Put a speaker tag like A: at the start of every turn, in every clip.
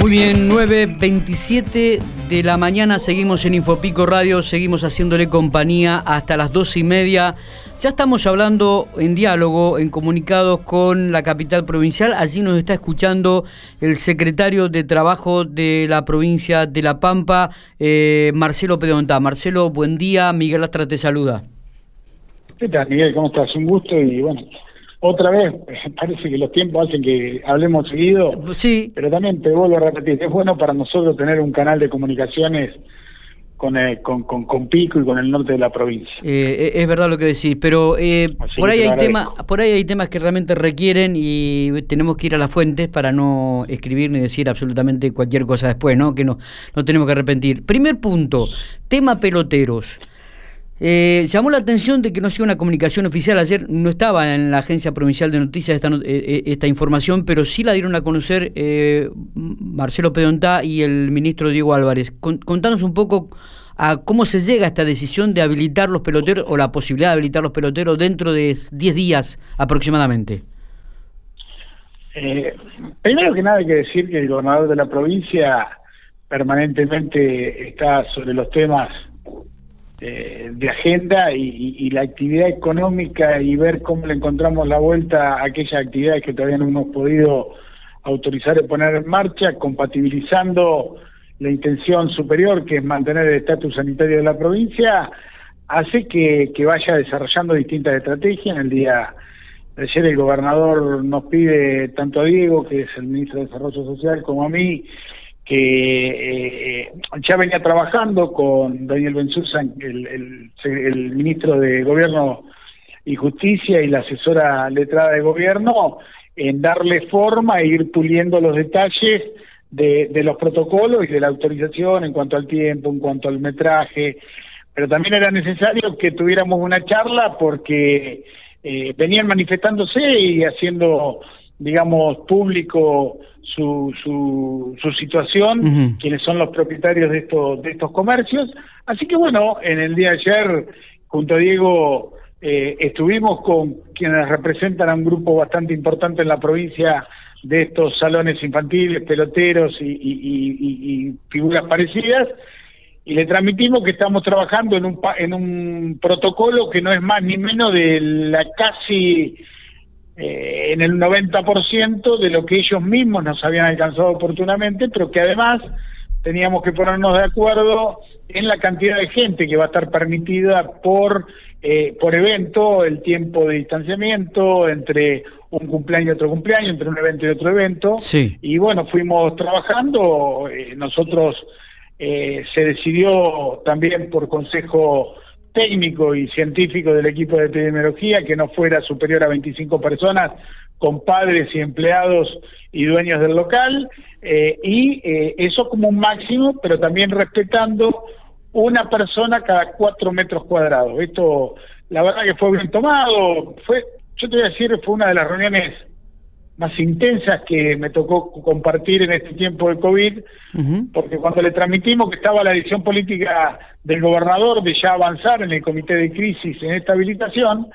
A: Muy bien, 9.27 de la mañana seguimos en Infopico Radio, seguimos haciéndole compañía hasta las dos y media. Ya estamos hablando en diálogo, en comunicados con la capital provincial. Allí nos está escuchando el secretario de Trabajo de la provincia de La Pampa, eh, Marcelo Pedontá. Marcelo, buen día. Miguel Astra te saluda.
B: ¿Qué tal, Miguel? ¿Cómo estás? Un gusto y bueno, otra vez, parece que los tiempos hacen que hablemos seguido.
A: Sí.
B: Pero también te vuelvo a repetir, es bueno para nosotros tener un canal de comunicaciones con, eh, con, con, Pico y con el norte de la provincia.
A: Eh, es verdad lo que decís, pero eh, por ahí hay temas, por ahí hay temas que realmente requieren y tenemos que ir a las fuentes para no escribir ni decir absolutamente cualquier cosa después, ¿no? Que no, no tenemos que arrepentir. Primer punto, tema peloteros. Eh, llamó la atención de que no sea una comunicación oficial. Ayer no estaba en la Agencia Provincial de Noticias esta, eh, eh, esta información, pero sí la dieron a conocer Marcelo Pedontá y el ministro Diego Álvarez. contanos un poco a cómo se llega a esta decisión de habilitar los peloteros o la posibilidad de habilitar los peloteros dentro de 10 días aproximadamente.
B: primero que nada hay que decir que el gobernador de la provincia permanentemente está sobre los temas eh, de agenda y, la actividad económica y ver cómo le encontramos la vuelta a aquellas actividades que todavía no hemos podido autorizar y poner en marcha, compatibilizando la intención superior, que es mantener el estatus sanitario de la provincia, hace que, que vaya desarrollando distintas estrategias. En el día de ayer el gobernador nos pide, tanto a Diego, que es el ministro de Desarrollo Social, como a mí, que eh, ya venía trabajando con Daniel Benzusa, el, el, ministro de Gobierno y Justicia y la asesora letrada de Gobierno, en darle forma e ir puliendo los detalles de, de los protocolos y de la autorización en cuanto al tiempo, en cuanto al metraje, pero también era necesario que tuviéramos una charla porque eh, venían manifestándose y haciendo, digamos, público su, su, su situación, quienes son los propietarios de estos, de estos comercios. Así que bueno, en el día de ayer, junto a Diego, eh, estuvimos con quienes representan a un grupo bastante importante en la provincia de estos salones infantiles, peloteros y, y, figuras parecidas, y le transmitimos que estamos trabajando en un, en un protocolo que no es más ni menos de la casi eh, en el 90% de lo que ellos mismos nos habían alcanzado oportunamente, pero que además teníamos que ponernos de acuerdo en la cantidad de gente que va a estar permitida por eh, por evento, el tiempo de distanciamiento entre un cumpleaños y otro cumpleaños, entre un evento y otro evento. Y bueno, fuimos trabajando, eh, nosotros se decidió también por consejo técnico y científico del equipo de epidemiología que no fuera superior a 25 personas con padres y empleados y dueños del local eh, y eh, eso como un máximo pero también respetando una persona cada cuatro metros cuadrados. Esto la verdad que fue bien tomado fue yo te voy a decir fue una de las reuniones más intensas que me tocó compartir en este tiempo de COVID, porque cuando le transmitimos que estaba la decisión política del gobernador de ya avanzar en el comité de crisis en esta habilitación,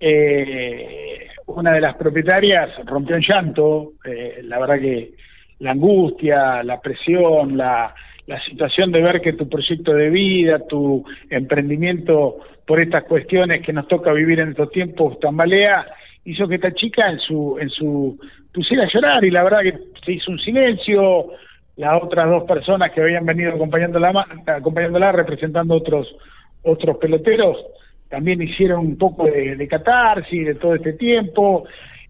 B: eh, una de las propietarias rompió en llanto, eh, la verdad que la angustia, la presión, la, la situación de ver que tu proyecto de vida, tu emprendimiento por estas cuestiones que nos toca vivir en estos tiempos tambalea, hizo que esta chica en su, en su pusiera a llorar y la verdad que se hizo un silencio, las otras dos personas que habían venido acompañándola, acompañándola representando otros, otros peloteros, también hicieron un poco de, de catarsis de todo este tiempo,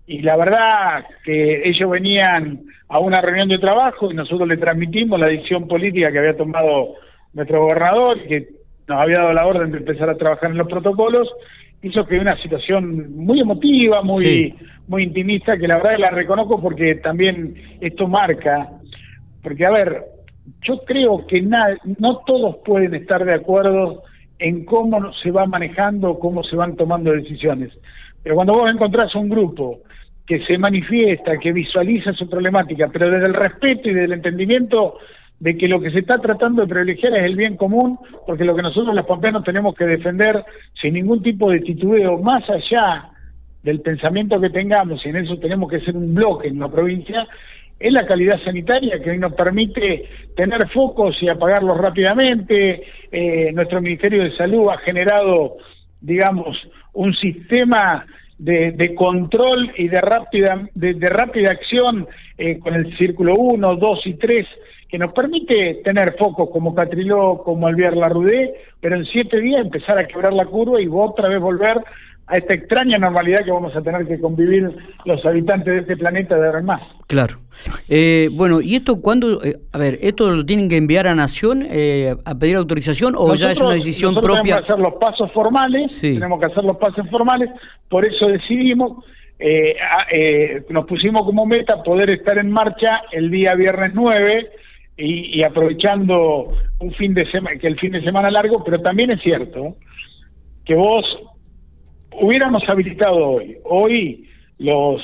B: y la verdad que ellos venían a una reunión de trabajo y nosotros le transmitimos la decisión política que había tomado nuestro gobernador que nos había dado la orden de empezar a trabajar en los protocolos hizo que una situación muy emotiva, muy, muy intimista, que la verdad la reconozco porque también esto marca, porque a ver, yo creo que no todos pueden estar de acuerdo en cómo se va manejando, cómo se van tomando decisiones. Pero cuando vos encontrás un grupo que se manifiesta, que visualiza su problemática, pero desde el respeto y del entendimiento de que lo que se está tratando de privilegiar es el bien común, porque lo que nosotros los pampeanos tenemos que defender sin ningún tipo de titubeo, más allá del pensamiento que tengamos, y en eso tenemos que ser un bloque en la provincia, es la calidad sanitaria que hoy nos permite tener focos y apagarlos rápidamente. Eh, nuestro Ministerio de Salud ha generado, digamos, un sistema de, control y de rápida, de, rápida acción eh, con el círculo 1, 2 y 3 que nos permite tener focos como Catriló, como Alviar La Rudé, pero en siete días empezar a quebrar la curva y otra vez volver a esta extraña normalidad que vamos a tener que convivir los habitantes de este planeta de ahora más.
A: Claro. Eh, bueno, ¿y esto cuándo? Eh, a ver, ¿esto lo tienen que enviar a Nación eh, a pedir autorización o ya es una decisión propia?
B: Tenemos que hacer los pasos formales, tenemos que hacer los pasos formales, por eso decidimos, nos pusimos como meta poder estar en marcha el día viernes 9 y, y aprovechando un fin de semana, que el fin de semana largo, pero también es cierto que vos hubiéramos habilitado hoy. Hoy los,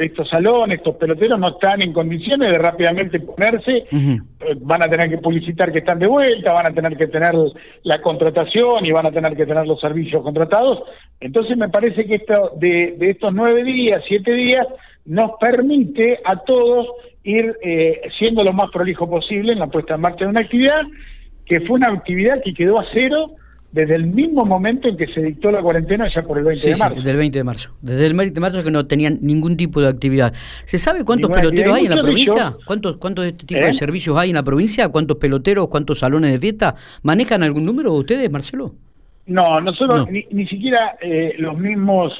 B: estos salones, estos peloteros no están en condiciones de rápidamente ponerse, eh, van a tener que publicitar que están de vuelta, van a tener que tener la contratación y van a tener que tener los servicios contratados. Entonces me parece que esto de, de estos nueve días, siete días, nos permite a todos ir eh, siendo lo más prolijo posible en la puesta en marcha de una actividad que fue una actividad que quedó a cero desde el mismo momento en que se dictó la cuarentena ya por el 20 de marzo.
A: Sí, desde el 20 de marzo. Desde el 20 de marzo que no tenían ningún tipo de actividad. ¿Se sabe cuántos peloteros hay, en la provincia? ¿Cuántos, ¿Cuántos de este tipo de ¿Eh? servicios hay en la provincia? ¿Cuántos peloteros, cuántos salones de fiesta? ¿Manejan algún número ustedes, Marcelo?
B: No, nosotros Ni, ni, siquiera eh, los mismos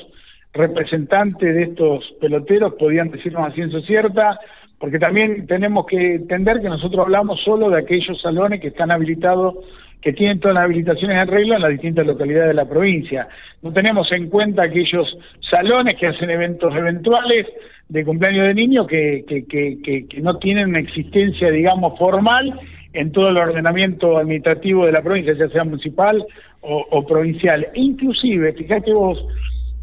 B: representantes de estos peloteros podían decirnos a ciencia cierta, porque también tenemos que entender que nosotros hablamos solo de aquellos salones que están habilitados que tienen todas las habilitaciones en regla en las distintas localidades de la provincia. No tenemos en cuenta aquellos salones que hacen eventos eventuales de cumpleaños de niños que, que, que, que no tienen existencia, digamos, formal en todo el ordenamiento administrativo de la provincia, ya sea municipal o, provincial. Inclusive, fíjate vos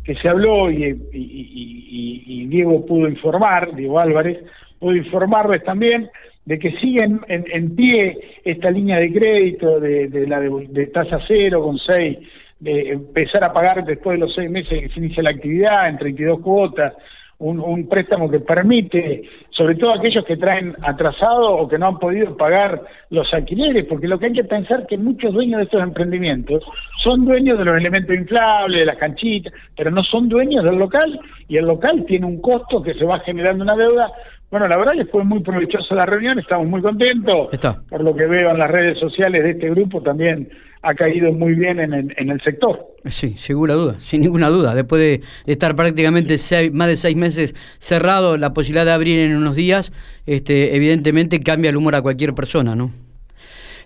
B: que se habló y, Diego pudo informar, Diego Álvarez, pudo informarles también de que siguen en, pie esta línea de crédito de, de la de, tasa cero con seis, de empezar a pagar después de los seis meses que se inicia la actividad en 32 cuotas, un, un préstamo que permite, sobre todo aquellos que traen atrasado o que no han podido pagar los alquileres, porque lo que hay que pensar que muchos dueños de estos emprendimientos son dueños de los elementos inflables, de las canchitas, pero no son dueños del local y el local tiene un costo que se va generando una deuda bueno, la verdad que fue muy provechosa la reunión, estamos muy contentos. Por lo que veo en las redes sociales de este grupo también ha caído muy bien en, el sector.
A: Sí, segura duda, sin ninguna duda. Después de estar prácticamente más de seis meses cerrado, la posibilidad de abrir en unos días, este, evidentemente cambia el humor a cualquier persona, ¿no?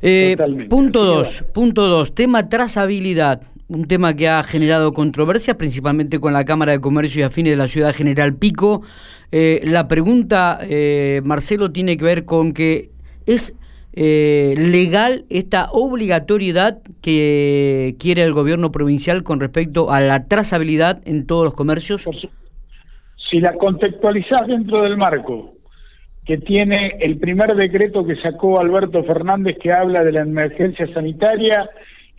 A: Eh, punto dos, punto dos, tema trazabilidad un tema que ha generado controversia, principalmente con la Cámara de Comercio y Afines de la Ciudad General Pico. Eh, la pregunta, eh, Marcelo, tiene que ver con que es eh, legal esta obligatoriedad que quiere el gobierno provincial con respecto a la trazabilidad en todos los comercios.
B: Si la contextualizás dentro del marco que tiene el primer decreto que sacó Alberto Fernández que habla de la emergencia sanitaria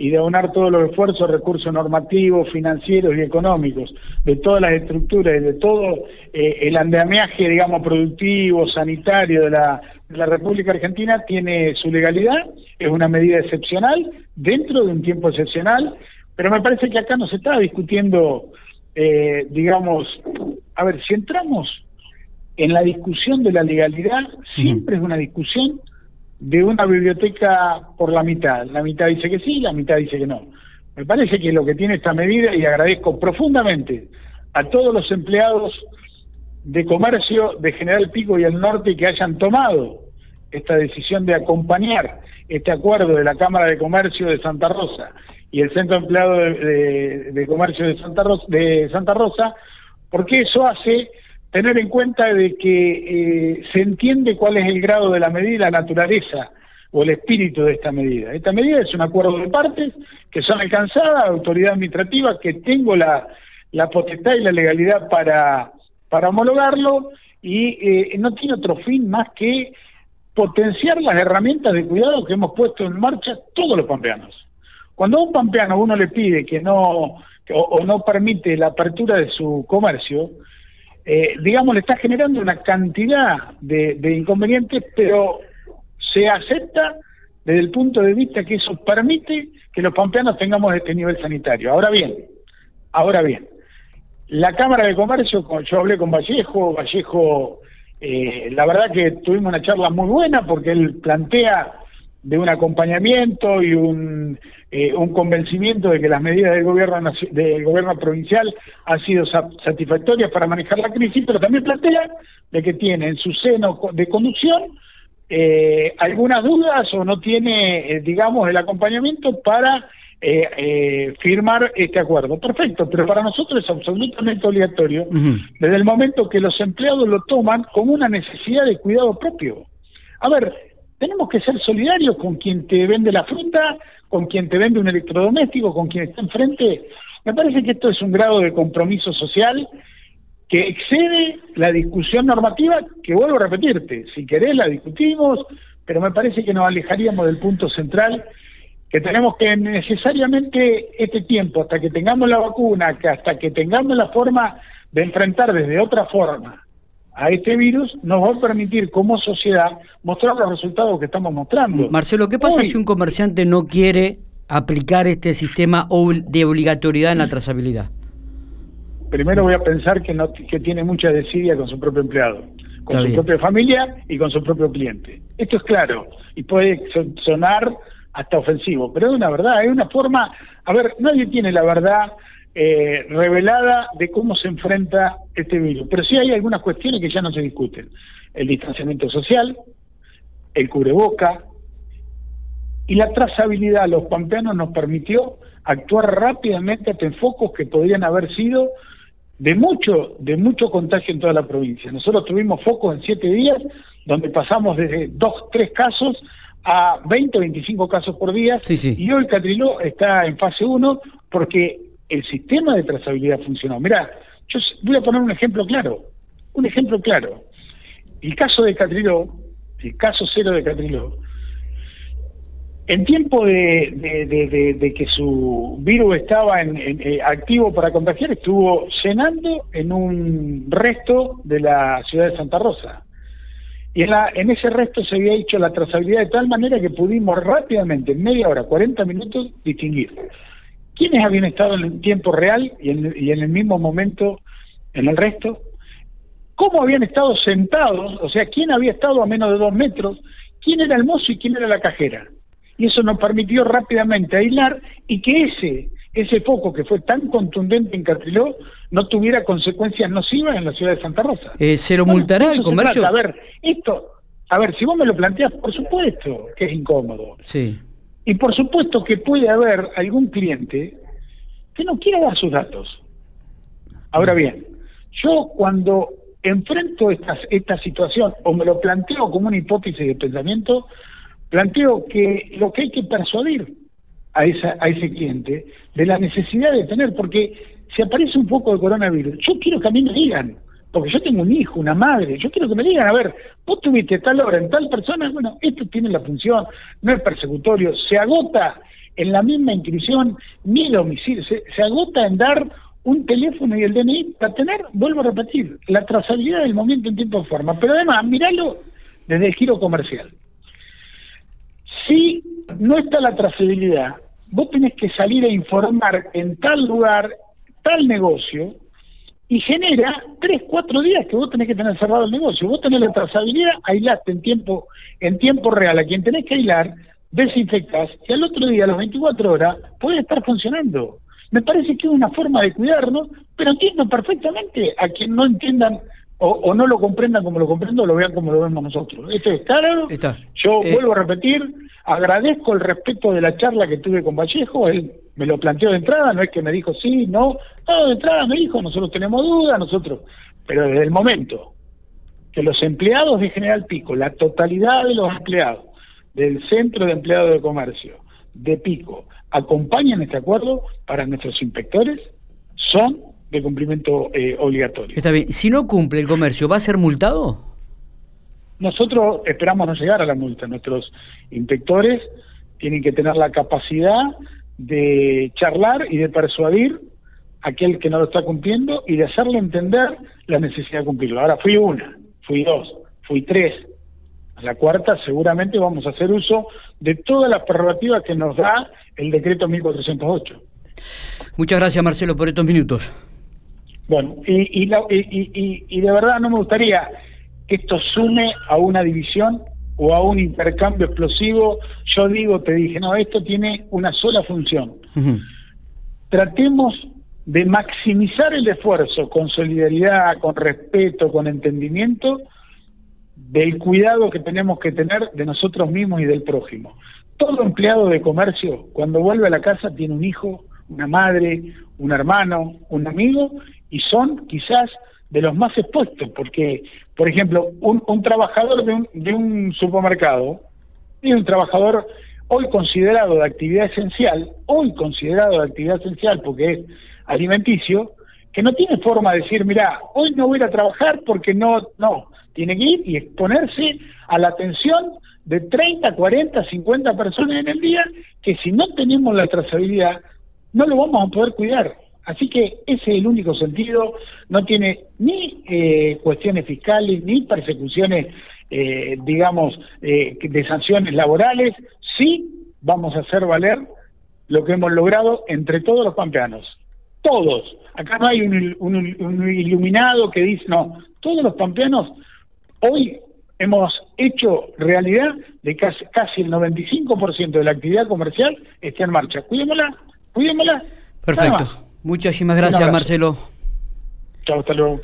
B: y de aunar todos los esfuerzos, recursos normativos, financieros y económicos, de todas las estructuras y de todo eh, el andamiaje, digamos, productivo, sanitario de la, de la República Argentina, tiene su legalidad, es una medida excepcional, dentro de un tiempo excepcional, pero me parece que acá no se está discutiendo, eh, digamos, a ver, si entramos en la discusión de la legalidad, siempre es una discusión de una biblioteca por la mitad. La mitad dice que sí, la mitad dice que no. Me parece que lo que tiene esta medida, y agradezco profundamente a todos los empleados de comercio de General Pico y el Norte que hayan tomado esta decisión de acompañar este acuerdo de la Cámara de Comercio de Santa Rosa y el Centro Empleado de, Comercio de Santa, Rosa, de Santa Rosa, porque eso hace tener en cuenta de que eh, se entiende cuál es el grado de la medida la naturaleza o el espíritu de esta medida. Esta medida es un acuerdo de partes que son alcanzadas, autoridad administrativa, que tengo la, potestad y la legalidad para, para homologarlo y eh, no tiene otro fin más que potenciar las herramientas de cuidado que hemos puesto en marcha todos los pampeanos. Cuando a un pampeano uno le pide que no o no permite la apertura de su comercio, eh, digamos, le está generando una cantidad de, inconvenientes, pero se acepta desde el punto de vista que eso permite que los pampeanos tengamos este nivel sanitario. Ahora bien, ahora bien, la Cámara de Comercio, yo hablé con Vallejo, Vallejo, eh, la verdad que tuvimos una charla muy buena porque él plantea de un acompañamiento y un, eh, un convencimiento de que las medidas del gobierno del gobierno provincial han sido satisfactorias para manejar la crisis, pero también plantea de que tiene en su seno de conducción eh, algunas dudas o no tiene, eh, digamos, el acompañamiento para eh, firmar este acuerdo. Perfecto, pero para nosotros es absolutamente obligatorio desde el momento que los empleados lo toman como una necesidad de cuidado propio. A ver, tenemos que ser solidarios con quien te vende la fruta, con quien te vende un electrodoméstico, con quien está enfrente. Me parece que esto es un grado de compromiso social que excede la discusión normativa, que vuelvo a repetirte, si querés la discutimos, pero me parece que nos alejaríamos del punto central, que tenemos que necesariamente este tiempo, hasta que tengamos la vacuna, que hasta que tengamos la forma de enfrentar desde otra forma a este virus, nos va a permitir como sociedad mostrar los resultados que estamos mostrando.
A: Marcelo, ¿qué pasa si un comerciante no quiere aplicar este sistema de obligatoriedad en la trazabilidad?
B: primero voy a pensar que, no, que tiene mucha desidia con su propio empleado, con su propia familia y con su propio cliente. Esto es claro y puede sonar hasta ofensivo, pero es una verdad, es una forma, a ver, nadie tiene la verdad eh, revelada de cómo se enfrenta este virus, pero sí hay algunas cuestiones que ya no se discuten. El distanciamiento social, el cubreboca y la trazabilidad los pampeanos nos permitió actuar rápidamente ante focos que podrían haber sido de mucho, de mucho contagio en toda la provincia. Nosotros tuvimos focos en siete días, donde pasamos desde dos, tres casos a 20 o 25 casos por día, y hoy Catriló está en fase 1 porque el sistema de trazabilidad funcionó. Mira, yo voy a poner un ejemplo claro, un ejemplo claro. El caso de Catriló, el caso cero de Catriló, en tiempo de, que su virus estaba en, eh, activo para contagiar, estuvo cenando en un resto de la ciudad de Santa Rosa. Y en, la, en ese resto se había hecho la trazabilidad de tal manera que pudimos rápidamente, en media hora, 40 minutos, distinguir quiénes habían estado en tiempo real y en, y en el mismo momento en el resto, cómo habían estado sentados, o sea, quién había estado a menos de dos metros, quién era el mozo y quién era la cajera y eso nos permitió rápidamente aislar y que ese ese foco que fue tan contundente en Catriló no tuviera consecuencias nocivas en la ciudad de Santa Rosa.
A: Eh, ¿Se lo multará el comercio?
B: A ver, esto, a ver, si vos me lo planteas, por supuesto que es incómodo.
A: Sí.
B: Y por supuesto que puede haber algún cliente que no quiera dar sus datos. Ahora bien, yo cuando enfrento esta, situación o me lo planteo como una hipótesis de pensamiento, planteo que lo que hay que persuadir a, esa, a ese cliente de la necesidad de tener, porque si aparece un poco de coronavirus, yo quiero que a mí me digan, porque yo tengo un hijo, una madre, yo quiero que me digan, a ver, vos tuviste tal hora en tal persona, bueno, esto tiene la función, no es persecutorio, se agota en la misma inscripción ni domicilio, se, agota en dar un teléfono y el DNI para tener, vuelvo a repetir, la trazabilidad del momento en tiempo y forma, pero además, míralo desde el giro comercial. Si no está la trazabilidad, vos tenés que salir a informar en tal lugar, tal negocio, y genera tres, cuatro días que vos tenés que tener cerrado el negocio. Vos tenés la trazabilidad, aislaste en tiempo, en tiempo real a quien tenés que aislar, desinfectás, y al otro día, a las 24 horas, puede estar funcionando. Me parece que es una forma de cuidarnos, pero entiendo perfectamente a quien no entiendan o, no lo comprendan como lo comprendo, lo vean como lo vemos nosotros. Esto es claro. Yo eh, vuelvo a repetir, agradezco el respeto de la charla que tuve con Vallejo, él me lo planteó de entrada, no es que me dijo sí, no, no, de entrada me dijo, nosotros tenemos dudas, nosotros, pero desde el momento que los empleados de General Pico, la totalidad de los empleados del Centro de Empleados de Comercio de Pico, acompañan este acuerdo para nuestros inspectores, son de cumplimiento eh, obligatorio.
A: Está bien. Si no cumple el comercio, ¿va a ser multado?
B: Nosotros esperamos no llegar a la multa. Nuestros inspectores tienen que tener la capacidad de charlar y de persuadir aquel que no lo está cumpliendo y de hacerle entender la necesidad de cumplirlo. Ahora fui una, fui dos, fui tres. A la cuarta seguramente vamos a hacer uso de todas las prerrogativas que nos da el decreto 1408.
A: Muchas gracias Marcelo por estos minutos.
B: Bueno, y, y, y, y, de verdad no me gustaría que esto sume a una división o a un intercambio explosivo. Yo digo, te dije, no, esto tiene una sola función. Tratemos de maximizar el esfuerzo con solidaridad, con respeto, con entendimiento, del cuidado que tenemos que tener de nosotros mismos y del prójimo. Todo empleado de comercio, cuando vuelve a la casa, tiene un hijo, una madre, un hermano, un amigo, y son quizás de los más expuestos, porque, por ejemplo, un, un trabajador de un, de un supermercado es un trabajador hoy considerado de actividad esencial, hoy considerado de actividad esencial porque es alimenticio, que no tiene forma de decir, mira, hoy no voy a ir a trabajar porque no, no, tiene que ir y exponerse a la atención de 30, 40, 50 personas en el día, que si no tenemos la trazabilidad, no lo vamos a poder cuidar. Así que ese es el único sentido, no tiene ni eh, cuestiones fiscales, ni persecuciones, eh, digamos, eh, de sanciones laborales, sí vamos a hacer valer lo que hemos logrado entre todos los pampeanos. Todos. Acá no hay un, iluminado que dice, no, todos los pampeanos hoy hemos hecho realidad de casi, casi el 95% de la actividad comercial está en marcha. Cuidémosla, cuidémosla.
A: Perfecto. Muchísimas gracias, Marcelo.
B: Chao, hasta luego.